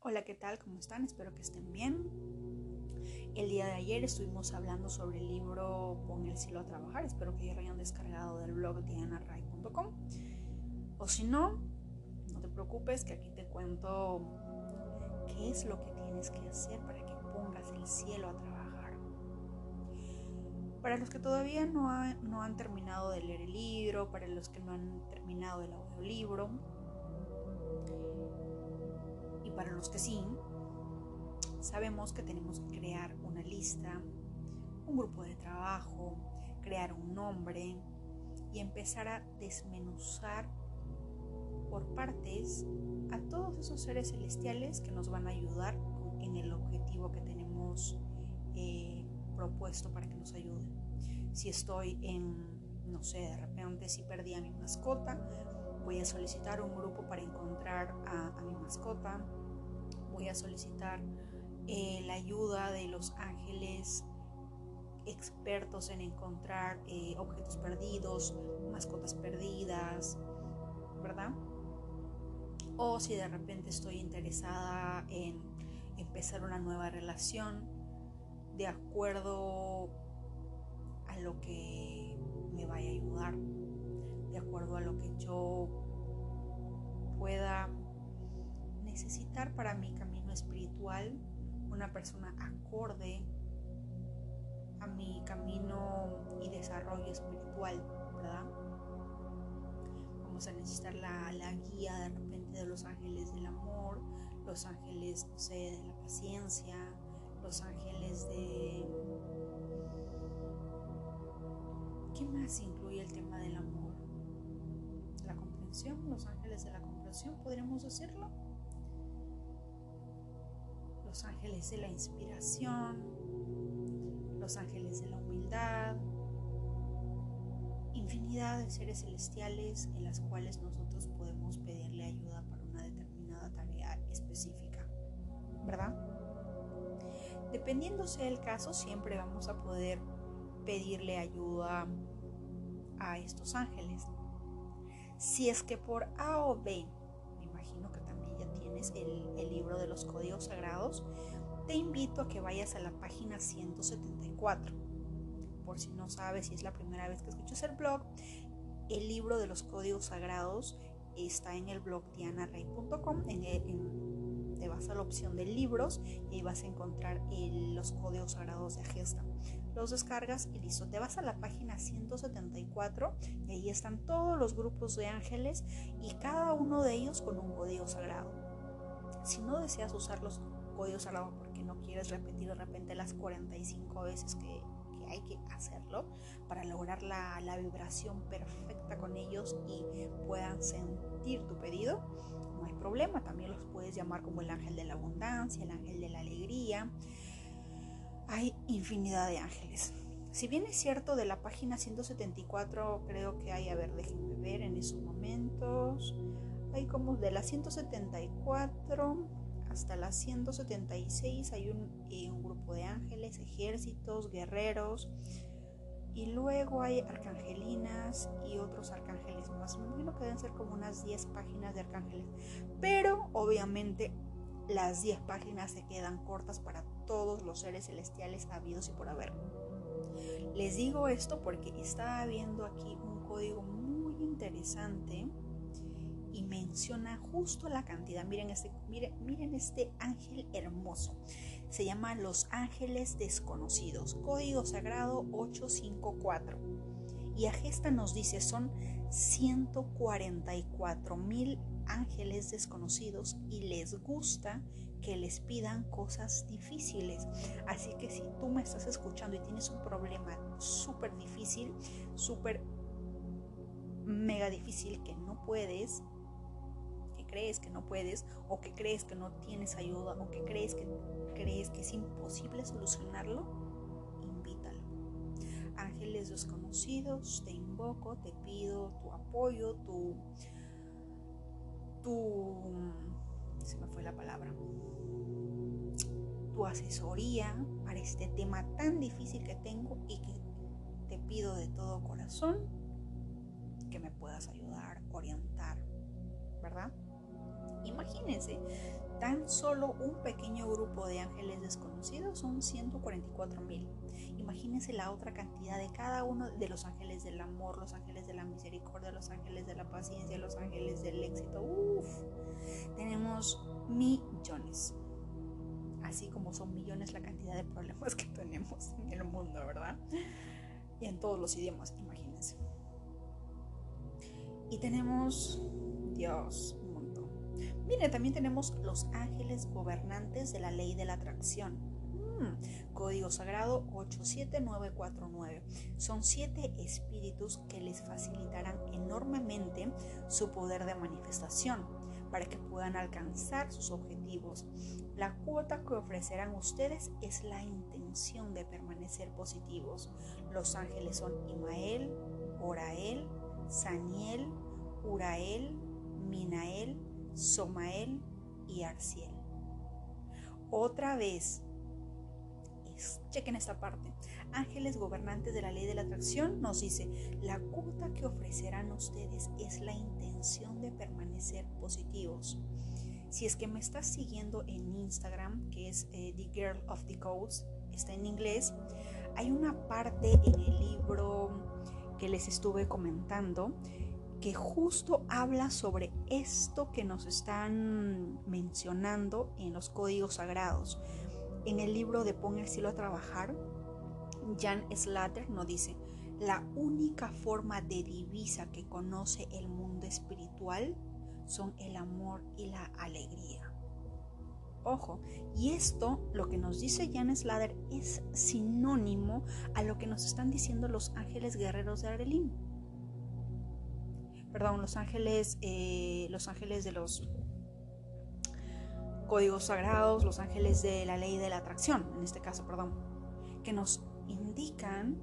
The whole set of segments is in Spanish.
Hola, ¿qué tal? ¿Cómo están? Espero que estén bien. El día de ayer estuvimos hablando sobre el libro Pon el cielo a trabajar. Espero que ya lo hayan descargado del blog dianaray.com. O si no, no te preocupes que aquí te cuento qué es lo que tienes que hacer para que pongas el cielo a trabajar. Para los que todavía no, no han terminado de leer el libro, para los que no han terminado el audiolibro, para los que sí, sabemos que tenemos que crear una lista, un grupo de trabajo, crear un nombre y empezar a desmenuzar por partes a todos esos seres celestiales que nos van a ayudar en el objetivo que tenemos eh, propuesto para que nos ayuden. Si estoy en, no sé, de repente si perdí a mi mascota, voy a solicitar un grupo para encontrar a mascota voy a solicitar eh, la ayuda de los ángeles expertos en encontrar eh, objetos perdidos, mascotas perdidas, ¿verdad? O si de repente estoy interesada en empezar una nueva relación de acuerdo a lo que me vaya a ayudar, de acuerdo a lo que yo pueda necesitar para mi camino espiritual una persona acorde a mi camino y desarrollo espiritual, ¿verdad? Vamos a necesitar la, guía de repente de los ángeles del amor, los ángeles, no sé, de la paciencia, los ángeles de... ¿Qué más incluye el tema del amor? La comprensión, los ángeles de la comprensión, podríamos decirlo los ángeles de la inspiración, los ángeles de la humildad, infinidad de seres celestiales en las cuales nosotros podemos pedirle ayuda para una determinada tarea específica, ¿verdad? Dependiendo sea el caso, siempre vamos a poder pedirle ayuda a estos ángeles. Si es que por A o B el, libro de los códigos sagrados, te invito a que vayas a la página 174. Por si no sabes si es la primera vez que escuchas el blog, el libro de los códigos sagrados está en el blog dianarey.com. te vas a la opción de libros y ahí vas a encontrar los códigos sagrados de Agesta. Los descargas y listo. Te vas a la página 174 y ahí están todos los grupos de ángeles y cada uno de ellos con un código sagrado. Si no deseas usar los códigos sagrados porque no quieres repetir de repente las 45 veces que, hay que hacerlo para lograr la, la, vibración perfecta con ellos y puedan sentir tu pedido, no hay problema. También los puedes llamar como el ángel de la abundancia, el ángel de la alegría. Hay infinidad de ángeles. Si bien es cierto, de la página 174 creo que hay, a ver, déjenme ver en esos momentos hay como de las 174 hasta las 176 hay eh, un, grupo de ángeles, ejércitos, guerreros y luego hay arcangelinas y otros arcángeles más. Me imagino que deben ser como unas 10 páginas de arcángeles, pero obviamente las 10 páginas se quedan cortas para todos los seres celestiales habidos y por haber. Les digo esto porque estaba viendo aquí un código muy interesante menciona justo la cantidad. Miren este, miren, miren este ángel hermoso. Se llama Los Ángeles Desconocidos, código sagrado 854. Y Agesta nos dice son 144 mil ángeles desconocidos y les gusta que les pidan cosas difíciles. Así que si tú me estás escuchando y tienes un problema súper difícil, súper mega difícil que no puedes, crees que no puedes o que crees que no tienes ayuda o que crees que crees que es imposible solucionarlo, invítalo. Ángeles desconocidos, te invoco, te pido tu apoyo, tu tu se me fue la palabra tu asesoría para este tema tan difícil que tengo y que te pido de todo corazón Imagínense, tan solo un pequeño grupo de ángeles desconocidos son 144 mil. Imagínense la otra cantidad de cada uno de los ángeles del amor, los ángeles de la misericordia, los ángeles de la paciencia, los ángeles del éxito. Uf, tenemos millones. Así como son millones la cantidad de problemas que tenemos en el mundo, ¿verdad? Y en todos los idiomas, imagínense. Y tenemos, Dios. Mire, también tenemos los ángeles gobernantes de la ley de la atracción. Mm, código sagrado 87949. Son siete espíritus que les facilitarán enormemente su poder de manifestación para que puedan alcanzar sus objetivos. La cuota que ofrecerán ustedes es la intención de permanecer positivos. Los ángeles son Imael, Orael, Saniel, Urael, Minael, Somael y Arciel. Otra vez, chequen esta parte. Ángeles gobernantes de la ley de la atracción nos dice, la cuota que ofrecerán ustedes es la intención de permanecer positivos. Si es que me estás siguiendo en Instagram, que es eh, The Girl of the Codes, está en inglés, hay una parte en el libro que les estuve comentando que justo habla sobre esto que nos están mencionando en los códigos sagrados. En el libro de Pon a trabajar, Jan Slater nos dice, la única forma de divisa que conoce el mundo espiritual son el amor y la alegría. Ojo, y esto, lo que nos dice Jan Slater, es sinónimo a lo que nos están diciendo los ángeles guerreros de Arelín perdón, los ángeles, eh, los ángeles de los códigos sagrados, los ángeles de la ley de la atracción, en este caso, perdón, que nos indican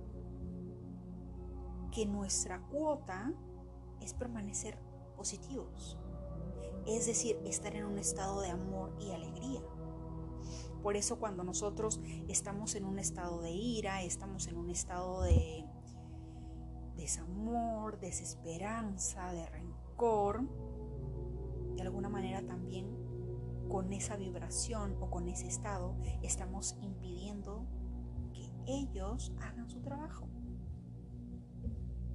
que nuestra cuota es permanecer positivos, es decir, estar en un estado de amor y alegría. Por eso cuando nosotros estamos en un estado de ira, estamos en un estado de desamor, desesperanza, de rencor, de alguna manera también con esa vibración o con ese estado estamos impidiendo que ellos hagan su trabajo.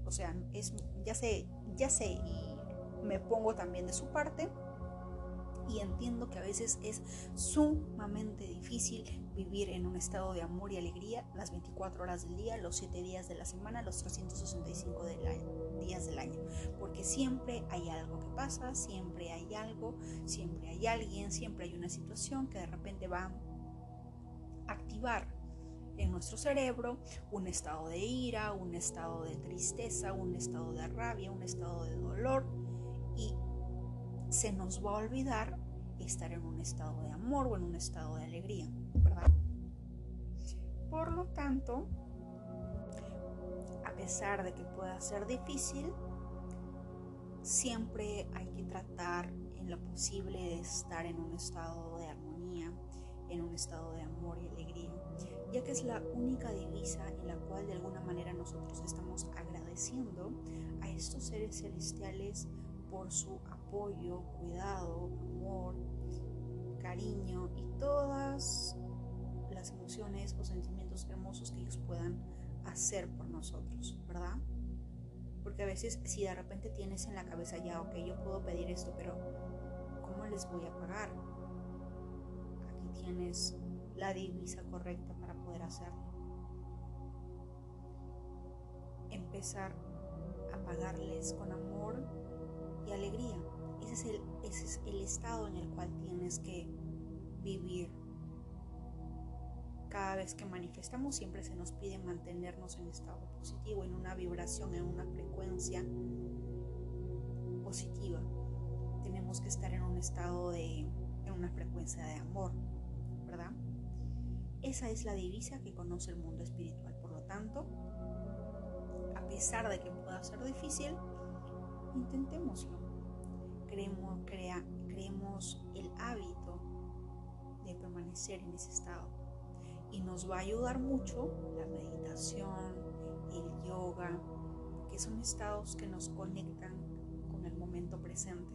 O sea, es, ya sé, ya sé, y me pongo también de su parte y entiendo que a veces es sumamente difícil vivir en un estado de amor y alegría las 24 horas del día, los 7 días de la semana, los 365 días del año. Porque siempre hay algo que pasa, siempre hay algo, siempre hay alguien, siempre hay una situación que de repente va a activar en nuestro cerebro un estado de ira, un estado de tristeza, un estado de rabia, un estado de dolor y se nos va a olvidar estar en un estado de amor o en un estado de alegría, Por lo tanto, a pesar de que pueda ser difícil, siempre hay que tratar en lo posible de estar en un estado de armonía, en un estado de amor y alegría, ya que es la única divisa en la cual de alguna manera nosotros estamos agradeciendo a estos seres celestiales por su apoyo, cuidado, amor, cariño y todas las emociones o sentimientos hermosos que ellos puedan hacer por nosotros, ¿verdad? Porque a veces si de repente tienes en la cabeza ya, ok, yo puedo pedir esto, pero ¿cómo les voy a pagar? Aquí tienes la divisa correcta para poder hacerlo. Empezar a pagarles con amor y alegría. Ese es, el, ese es el estado en el cual tienes que vivir. Cada vez que manifestamos siempre se nos pide mantenernos en estado positivo, en una vibración, en una frecuencia positiva. Tenemos que estar en un estado de, en una frecuencia de amor, ¿verdad? Esa es la divisa que conoce el mundo espiritual. Por lo tanto, a pesar de que pueda ser difícil, intentémoslo. Creemos, crea, el hábito de permanecer en ese estado. Nos va a ayudar mucho la meditación, el yoga, que son estados que nos conectan con el momento presente.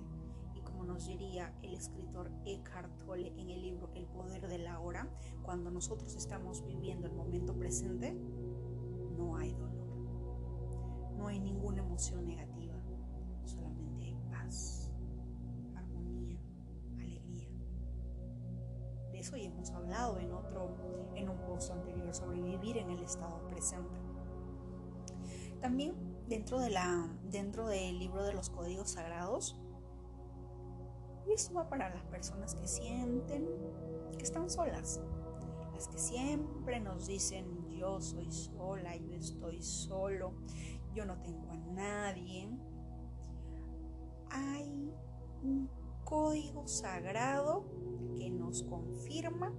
Y como nos diría el escritor Eckhart Tolle en el libro El poder de la hora, cuando nosotros estamos viviendo el momento presente, no hay dolor, no hay ninguna emoción negativa, solamente hay paz, armonía, alegría. De eso ya hemos hablado en en un post anterior sobre vivir en el estado presente. También dentro, de la, dentro del libro de los códigos sagrados, y esto va para las personas que sienten que están solas, las que siempre nos dicen yo soy sola, yo estoy solo, yo no tengo a nadie. Hay un código sagrado que nos confirma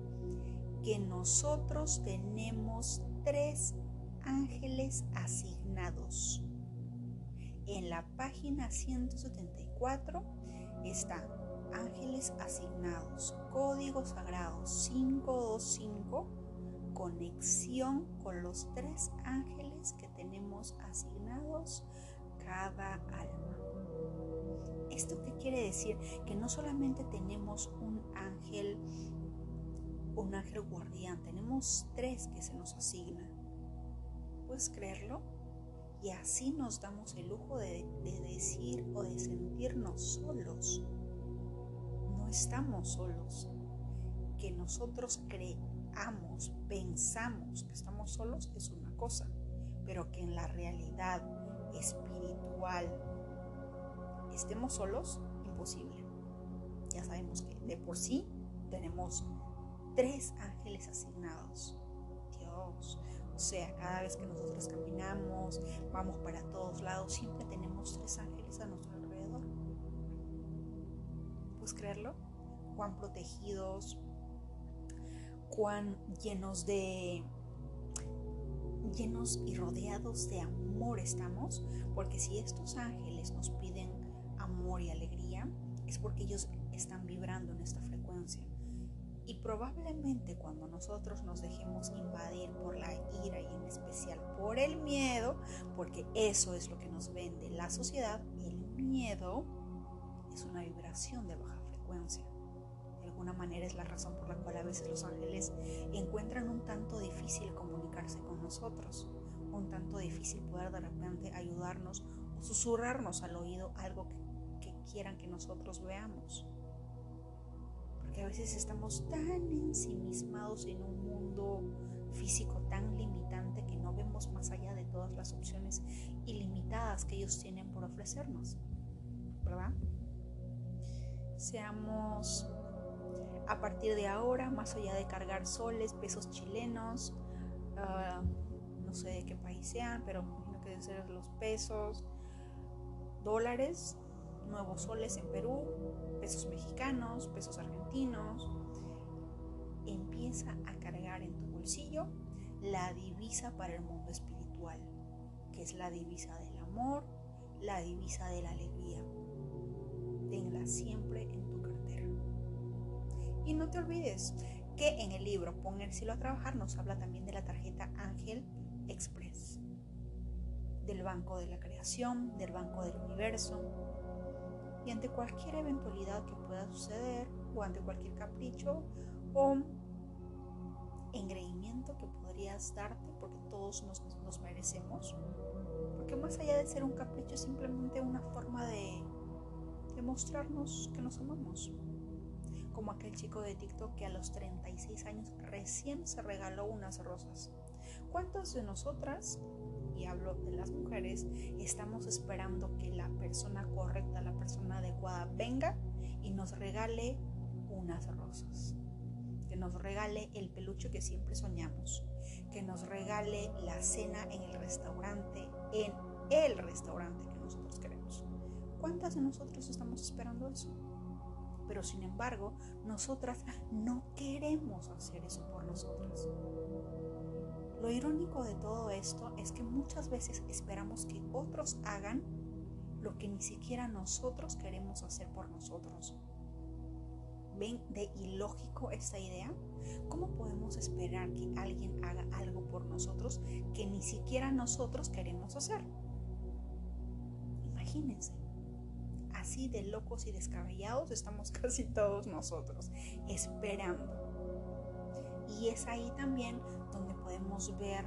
que nosotros tenemos tres ángeles asignados. En la página 174 está ángeles asignados, código sagrado 525, conexión con los tres ángeles que tenemos asignados cada alma. ¿Esto qué quiere decir? Que no solamente tenemos un ángel, un ángel guardián, tenemos tres que se nos asignan. ¿Puedes creerlo? Y así nos damos el lujo de, de decir o de sentirnos solos estamos solos. Que nosotros creamos, pensamos que estamos solos es una cosa, pero que en la realidad espiritual estemos solos, imposible. Ya sabemos que de por sí tenemos tres ángeles asignados. Dios. O sea, cada vez que nosotros caminamos, vamos para todos lados, siempre tenemos tres ángeles a nuestro alrededor. ¿Puedes creerlo? cuán protegidos, cuán llenos de llenos y rodeados de amor estamos, porque si estos ángeles nos piden amor y alegría, es porque ellos están vibrando en esta. Y probablemente cuando nosotros nos dejemos invadir por la ira y en especial por el miedo, porque eso es lo que nos vende la sociedad, el miedo es una vibración de baja frecuencia alguna manera es la razón por la cual a veces los ángeles encuentran un tanto difícil comunicarse con nosotros, un tanto difícil poder de repente ayudarnos o susurrarnos al oído algo que, quieran que nosotros veamos. A veces estamos tan ensimismados en un mundo físico tan limitante que no vemos más allá de todas las opciones ilimitadas que ellos tienen por ofrecernos. ¿Verdad? Seamos a partir de ahora, más allá de cargar soles, pesos chilenos, ah, no sé de qué país sean, pero imagino que deben ser los pesos, dólares, nuevos soles en Perú, pesos mexicanos, pesos argentinos. Empieza a cargar en tu bolsillo la divisa para el mundo espiritual, que es la divisa del amor, la divisa de la alegría. Tenla siempre en y no te olvides que en el libro Ponérselo a trabajar nos habla también de la tarjeta Ángel Express, del Banco de la Creación, del Banco del Universo. Y ante cualquier eventualidad que pueda suceder, o ante cualquier capricho o engreimiento que podrías darte, porque todos nos, nos merecemos, porque más allá de ser un capricho es simplemente una forma de demostrarnos que nos amamos como aquel chico de TikTok que a los 36 años recién se regaló unas rosas. ¿Cuántas de nosotras, y hablo de las mujeres, estamos esperando que la persona correcta, la persona adecuada venga y nos regale unas rosas? Que nos regale el peluche que siempre soñamos, que nos regale la cena en el restaurante, en el restaurante que nosotros queremos. ¿Cuántas de nosotros estamos esperando eso? pero sin embargo nosotras no queremos hacer eso por nosotras. Lo irónico de todo esto es que muchas veces esperamos que otros hagan lo que ni siquiera nosotros queremos hacer por nosotros. ¿Ven de ilógico esta idea? ¿Cómo podemos esperar que alguien haga algo por nosotros que ni siquiera nosotros queremos hacer? Imagínense así de locos y descabellados estamos casi todos nosotros, esperando. Y es ahí también donde podemos ver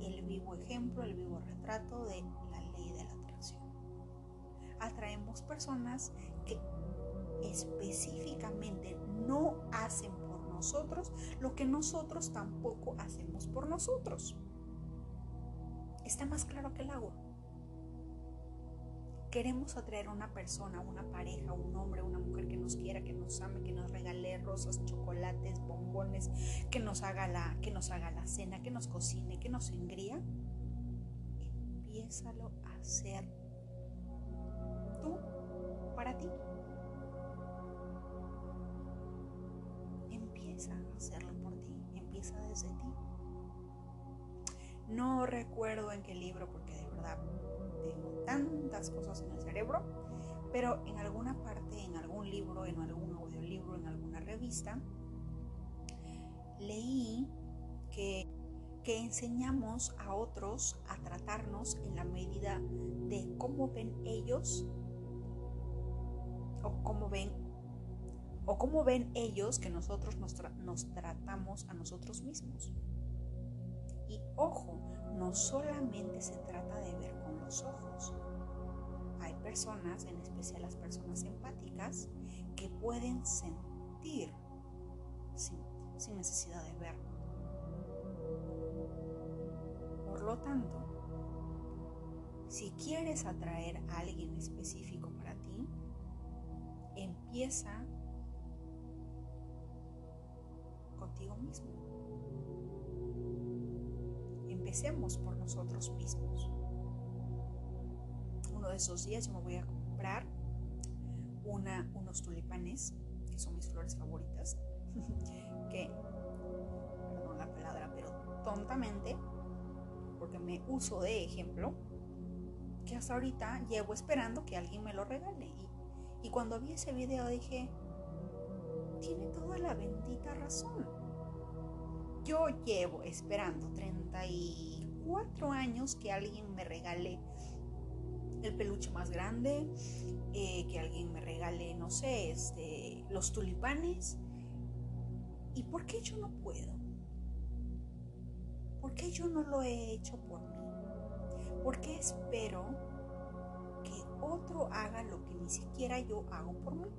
el vivo ejemplo, el vivo retrato de la ley de la atracción. Atraemos personas específicamente no hacen por nosotros lo que nosotros tampoco hacemos por nosotros. Está más claro que el agua. Queremos atraer a una persona, una pareja, un hombre, una mujer que nos quiera, que nos ame, que nos regale rosas, chocolates, bombones, que nos haga la, que nos haga la cena, que nos cocine, que nos engría. Empiézalo a hacer tú para ti. Empieza a hacerlo por ti, empieza desde ti. No recuerdo en qué libro, porque de verdad tengo tantas cosas en el cerebro, pero en alguna parte, en algún libro, en algún audiolibro, en alguna revista, leí que, que enseñamos a otros a tratarnos en la medida de cómo ven ellos o cómo ven o cómo ven ellos que nosotros nos, tratamos a nosotros mismos. Y ojo, no solamente se trata de ver con los ojos. Hay personas, en especial las personas empáticas, que pueden sentir sin, sin necesidad de ver. Por lo tanto, si quieres atraer a alguien específico para ti, empieza contigo mismo. Empecemos por nosotros mismos. Uno de esos días yo me voy a comprar una, unos tulipanes, que son mis flores favoritas, que, perdón la palabra, pero tontamente, porque me uso de ejemplo, que hasta ahorita llevo esperando que alguien me lo regale. Y, y cuando vi ese video dije, tiene toda la bendita razón. Yo llevo esperando 34 años que alguien me regale el peluche más grande, eh, que alguien me regale, no sé, este, los tulipanes. ¿Y por qué yo no puedo? ¿Por qué yo no lo he hecho por mí? ¿Por qué espero que otro haga lo que ni siquiera yo hago por mí?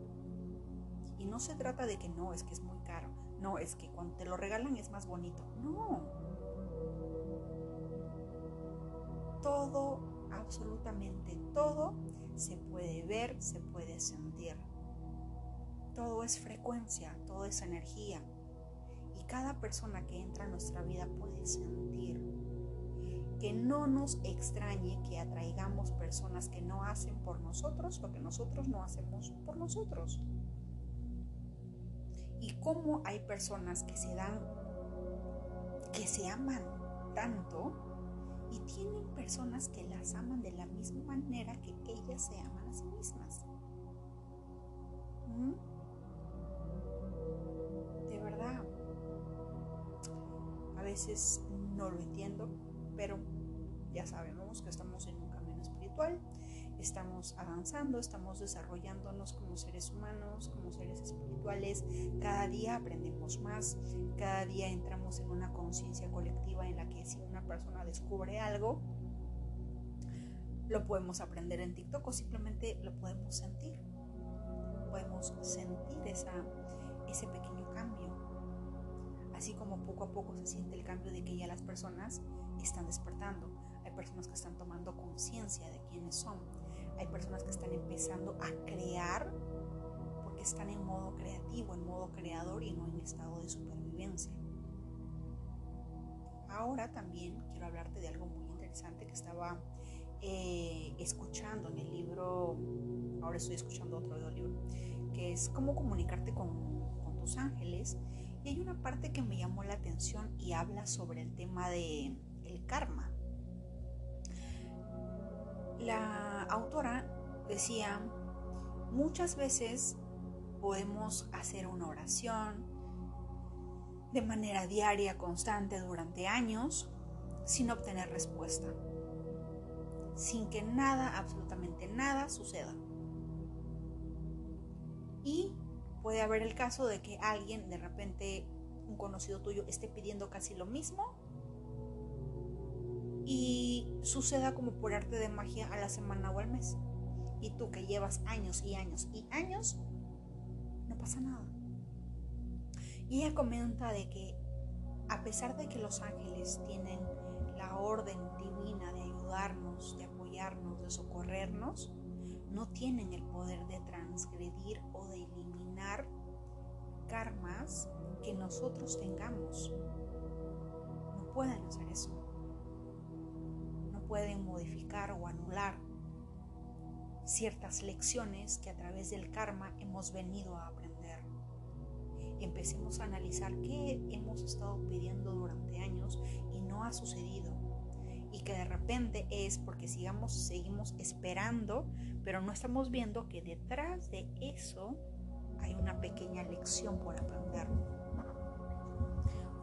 Y no se trata de que no, es que es muy caro. No, es que cuando te lo regalan es más bonito. No. Todo, absolutamente todo, se puede ver, se puede sentir. Todo es frecuencia, todo es energía. Y cada persona que entra a nuestra vida puede sentir. Que no nos extrañe que atraigamos personas que no hacen por nosotros lo que nosotros no hacemos por nosotros y cómo hay personas que se dan, que se aman tanto y tienen personas que las aman de la misma manera que ellas se aman a sí mismas. ¿Mm? De verdad, a veces no lo entiendo, pero ya sabemos que estamos en un camino espiritual estamos avanzando, estamos desarrollándonos como seres humanos, como seres espirituales, cada día aprendemos más, cada día entramos en una conciencia colectiva en la que si una persona descubre algo, lo podemos aprender en TikTok o simplemente lo podemos sentir. Podemos sentir ese pequeño cambio. Así como poco a poco se siente el cambio de que ya las personas están despertando. Hay personas que están tomando conciencia de quiénes son hay personas que están empezando a crear porque están en modo creativo, en modo creador y no en estado de supervivencia. Ahora también quiero hablarte de algo muy interesante que estaba eh, escuchando en el libro, ahora estoy escuchando otro libro, que es cómo comunicarte con, con tus ángeles. Y hay una parte que me llamó la atención y habla sobre el tema de karma. La autora decía, muchas veces podemos hacer una oración de manera diaria, constante, durante años, sin obtener respuesta, sin que nada, absolutamente nada suceda. Y puede haber el caso de que alguien de repente, un conocido tuyo, esté pidiendo casi lo mismo y suceda como por arte de magia a la semana o al mes. Y tú que llevas años y años y años, no pasa nada. Y ella comenta de que a pesar de que los ángeles tienen la orden divina de ayudarnos, de apoyarnos, de socorrernos, no tienen el poder de transgredir o de eliminar karmas que nosotros tengamos. No pueden hacer eso. Pueden modificar o anular ciertas lecciones que a través del karma hemos venido a aprender. Empecemos a analizar qué hemos estado pidiendo durante años y no ha sucedido. Y que de repente es porque sigamos, seguimos esperando, pero no estamos viendo que detrás de eso hay una pequeña lección por aprender.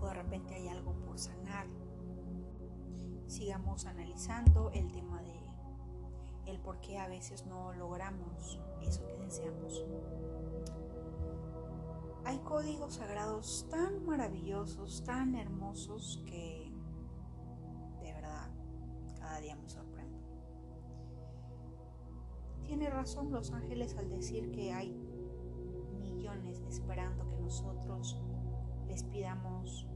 O de repente hay algo por sanar. Sigamos analizando el tema de el por qué a veces no logramos eso que deseamos. Hay códigos sagrados tan maravillosos, tan hermosos que de verdad cada día me sorprendo. Tiene razón los ángeles al decir que hay millones esperando que nosotros les pidamos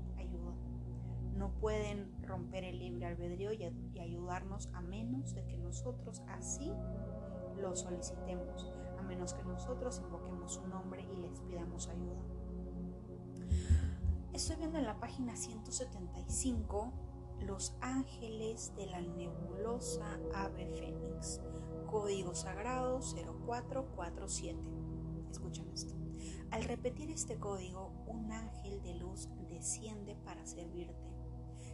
pueden romper el libre albedrío y, ayudarnos a menos de que nosotros así lo solicitemos, a menos que nosotros invoquemos su nombre y les pidamos ayuda. Estoy viendo en la página 175 los ángeles de la nebulosa ave fénix, código sagrado 0447. Escuchen esto. Al repetir este código, un ángel de luz desciende para servirte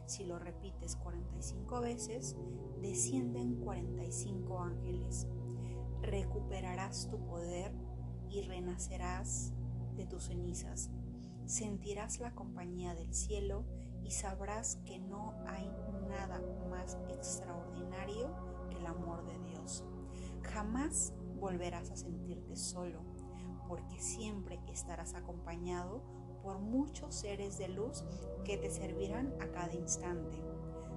si lo repites 45 veces, descienden 45 ángeles. Recuperarás tu poder y renacerás de tus cenizas. Sentirás la compañía del cielo y sabrás que no hay nada más extraordinario que el amor de Dios. Jamás volverás a sentirte solo, porque siempre estarás acompañado por muchos seres de luz que te servirán a cada instante.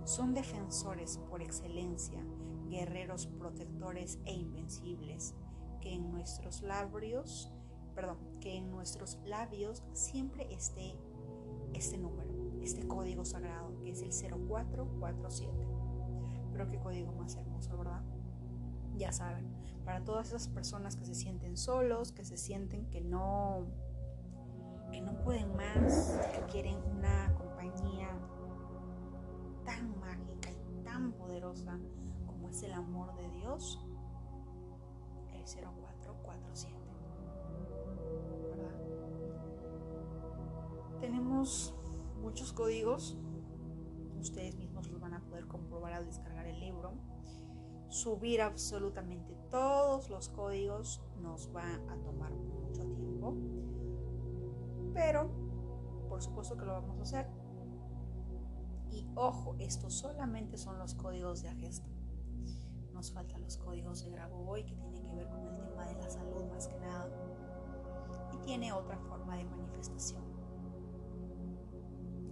Son defensores por excelencia, guerreros protectores e invencibles, que en nuestros labios, perdón, que en nuestros labios siempre esté este número, este código sagrado, que es el 0447. Pero qué código más hermoso, ¿verdad? Ya saben, para todas esas personas que se sienten solos, que se sienten que no que no pueden más, que quieren una compañía tan mágica y tan poderosa como es el amor de Dios, el 0447. ¿Verdad? Tenemos muchos códigos, ustedes mismos los van a poder comprobar al descargar el libro. Subir absolutamente todos los códigos nos va a tomar pero por supuesto que lo vamos a hacer. Y ojo, estos solamente son los códigos de Agesta. Nos faltan los códigos de hoy que tienen que ver con el tema de la salud más que nada. Y tiene otra forma de manifestación.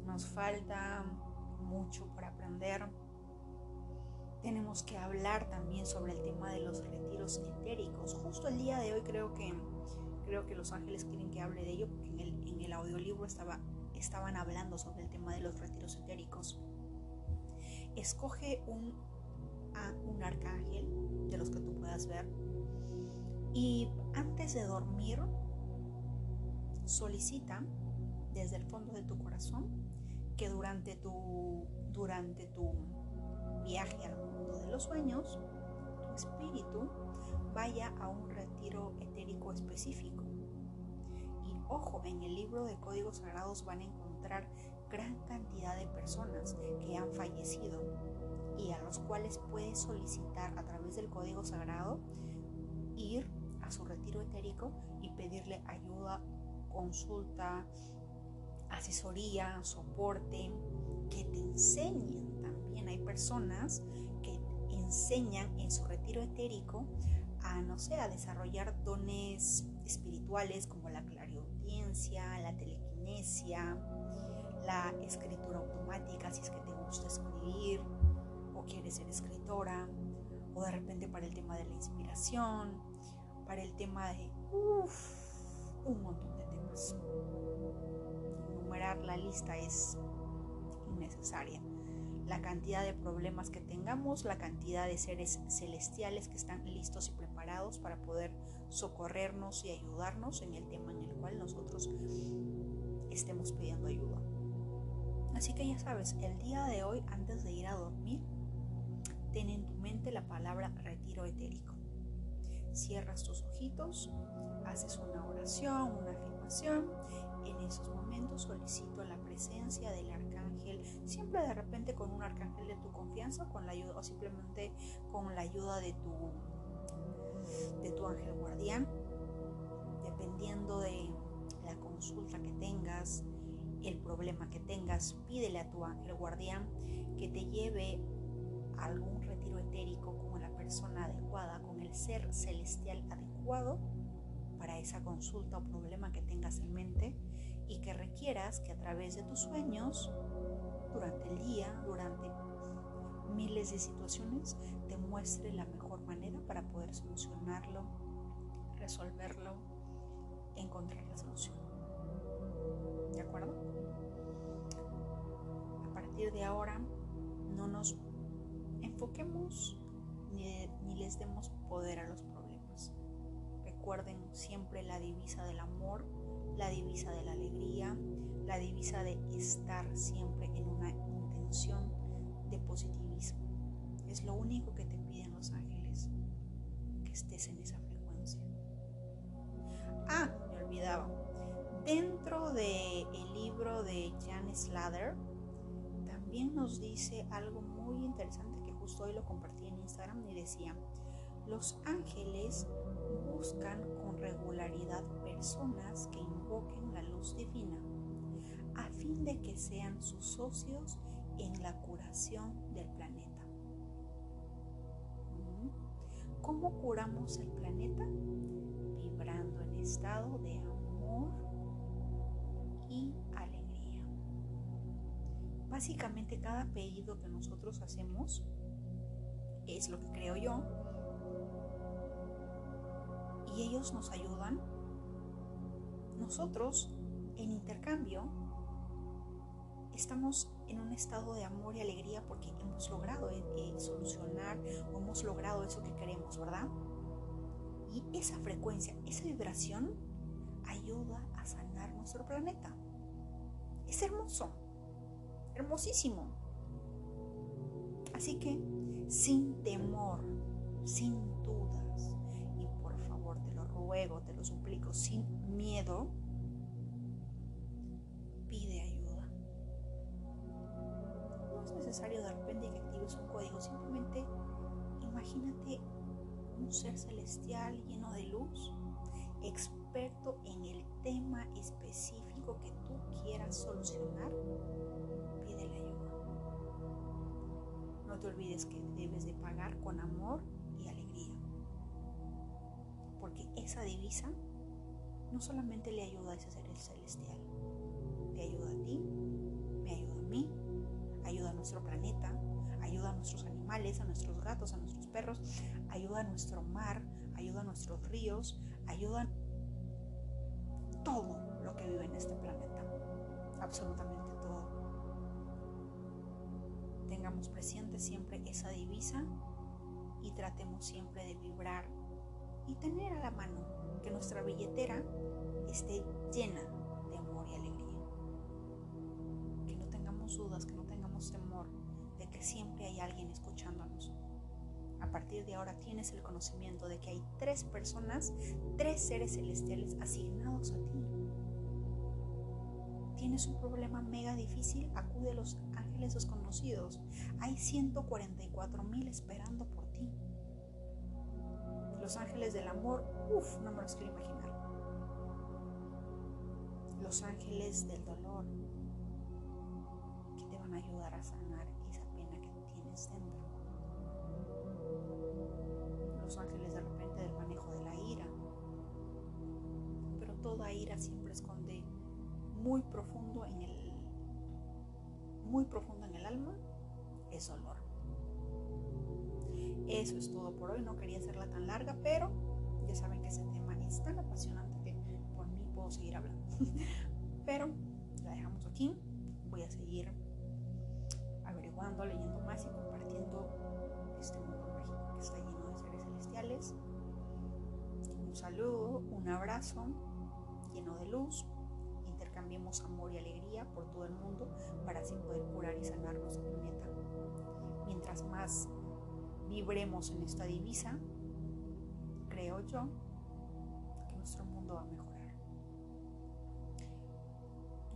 Nos falta mucho por aprender. Tenemos que hablar también sobre el tema de los retiros etéricos. Justo el día de hoy creo que creo que los ángeles quieren que hable de ello porque en el, en el audiolibro estaba, estaban hablando sobre el tema de los retiros etéricos. Escoge un, a un arcángel de los que tú puedas ver y antes de dormir solicita desde el fondo de tu corazón que durante tu, durante tu viaje al mundo de los sueños, tu espíritu vaya a un retiro etérico específico. Y ojo, en el libro de códigos sagrados van a encontrar gran cantidad de personas que han fallecido y a los cuales puedes solicitar a través del código sagrado ir a su retiro etérico y pedirle ayuda, consulta, asesoría, soporte, que te enseñen también. Hay personas que enseñan en su retiro etérico no sé, a desarrollar dones espirituales como la clariaudiencia, la telequinesia, la escritura automática, si es que te gusta escribir o quieres ser escritora, o de repente para el tema de la inspiración, para el tema de un montón de temas. Enumerar la lista es innecesaria. La cantidad de problemas que tengamos, la cantidad de seres celestiales que están listos y preparados para poder socorrernos y ayudarnos en el tema en el cual nosotros estemos pidiendo ayuda. Así que ya sabes, el día de hoy, antes de ir a dormir, ten en tu mente la palabra retiro etérico. Cierras tus ojitos, haces una oración, una afirmación. En esos momentos solicito la presencia del arcángel, siempre de repente con un arcángel de tu confianza, con la ayuda o simplemente con la ayuda de tu de tu ángel guardián, dependiendo de la consulta que tengas, el problema que tengas, pídele a tu ángel guardián que te lleve a algún retiro etérico con la persona adecuada, con el ser celestial adecuado para esa consulta o problema que tengas en mente y que requieras que a través de tus sueños, durante el día, durante miles de situaciones, te muestre la mejor para poder solucionarlo, resolverlo, encontrar la solución. ¿De acuerdo? A partir de ahora, no nos enfoquemos ni, les demos poder a los problemas. Recuerden siempre la divisa del amor, la divisa de la alegría, la divisa de estar siempre en una intención de positivismo. Es lo único que te piden los ángeles, estés en esa frecuencia. Ah, me olvidaba. Dentro del libro de Jan Slater, también nos dice algo muy interesante que justo hoy lo compartí en Instagram y decía, los ángeles buscan con regularidad personas que invoquen la luz divina a fin de que sean sus socios en la curación del planeta. ¿Cómo curamos el planeta? Vibrando en estado de amor y alegría. Básicamente cada pedido que nosotros hacemos es lo que creo yo. Y ellos nos ayudan. Nosotros, en intercambio, estamos en un estado de amor y alegría porque hemos logrado eh, eh, solucionar o hemos logrado eso que queremos, ¿verdad? Y esa frecuencia, esa vibración ayuda a sanar nuestro planeta. Es hermoso, hermosísimo. Así que sin temor, sin dudas, y por favor te lo ruego, te lo suplico, sin miedo, Necesario de repente que actives un código, simplemente imagínate un ser celestial lleno de luz, experto en el tema específico que tú quieras solucionar No te olvides que debes de pagar con amor y alegría. Porque esa divisa no solamente le ayuda a ese ser celestial, te ayuda a ti, me ayuda a mí, ayuda a nuestro planeta, ayuda a nuestros animales, a nuestros gatos, a nuestros perros, ayuda a nuestro mar, ayuda a nuestros ríos, ayuda a todo lo que vive en este planeta, absolutamente tengamos presente siempre esa divisa y tratemos siempre de vibrar y tener a la mano que nuestra billetera esté llena de amor y alegría. Que no tengamos dudas, que no siempre hay alguien escuchándonos. A partir de ahora tienes el conocimiento de que hay tres personas, tres seres celestiales asignados a ti. Tienes un problema mega difícil, acude a los ángeles desconocidos. Hay 144 mil esperando por ti. Los ángeles del amor, uff, no me los quiero imaginar. Los ángeles del dolor, que te van a ayudar a sanar ira siempre esconde muy profundo en el muy profundo en el alma es dolor. Eso es todo por hoy. No quería hacerla tan larga, pero ya saben que ese tema es tan apasionante que por mí puedo seguir hablando. pero la dejamos aquí. Voy a seguir averiguando, leyendo más y compartiendo este mundo mágico que está lleno de seres celestiales. Un saludo, un abrazo lleno de luz. Intercambiemos amor y alegría por todo el mundo para así poder curar y sanar nuestro planeta. Mientras más vibremos en esta divisa, creo yo que nuestro mundo va a mejorar.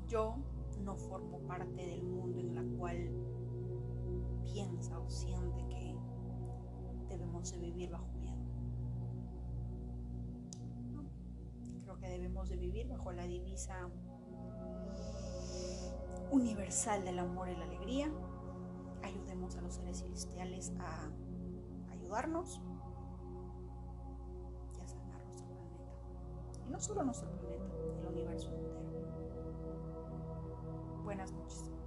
Yo no formo parte del mundo en la cual piensa o siente que debemos de vivir bajo que debemos de vivir bajo la divisa universal del amor y la alegría. Ayudemos a los seres celestiales a ayudarnos y a sanar nuestro planeta. Y no solo nuestro planeta, el universo entero. Buenas noches.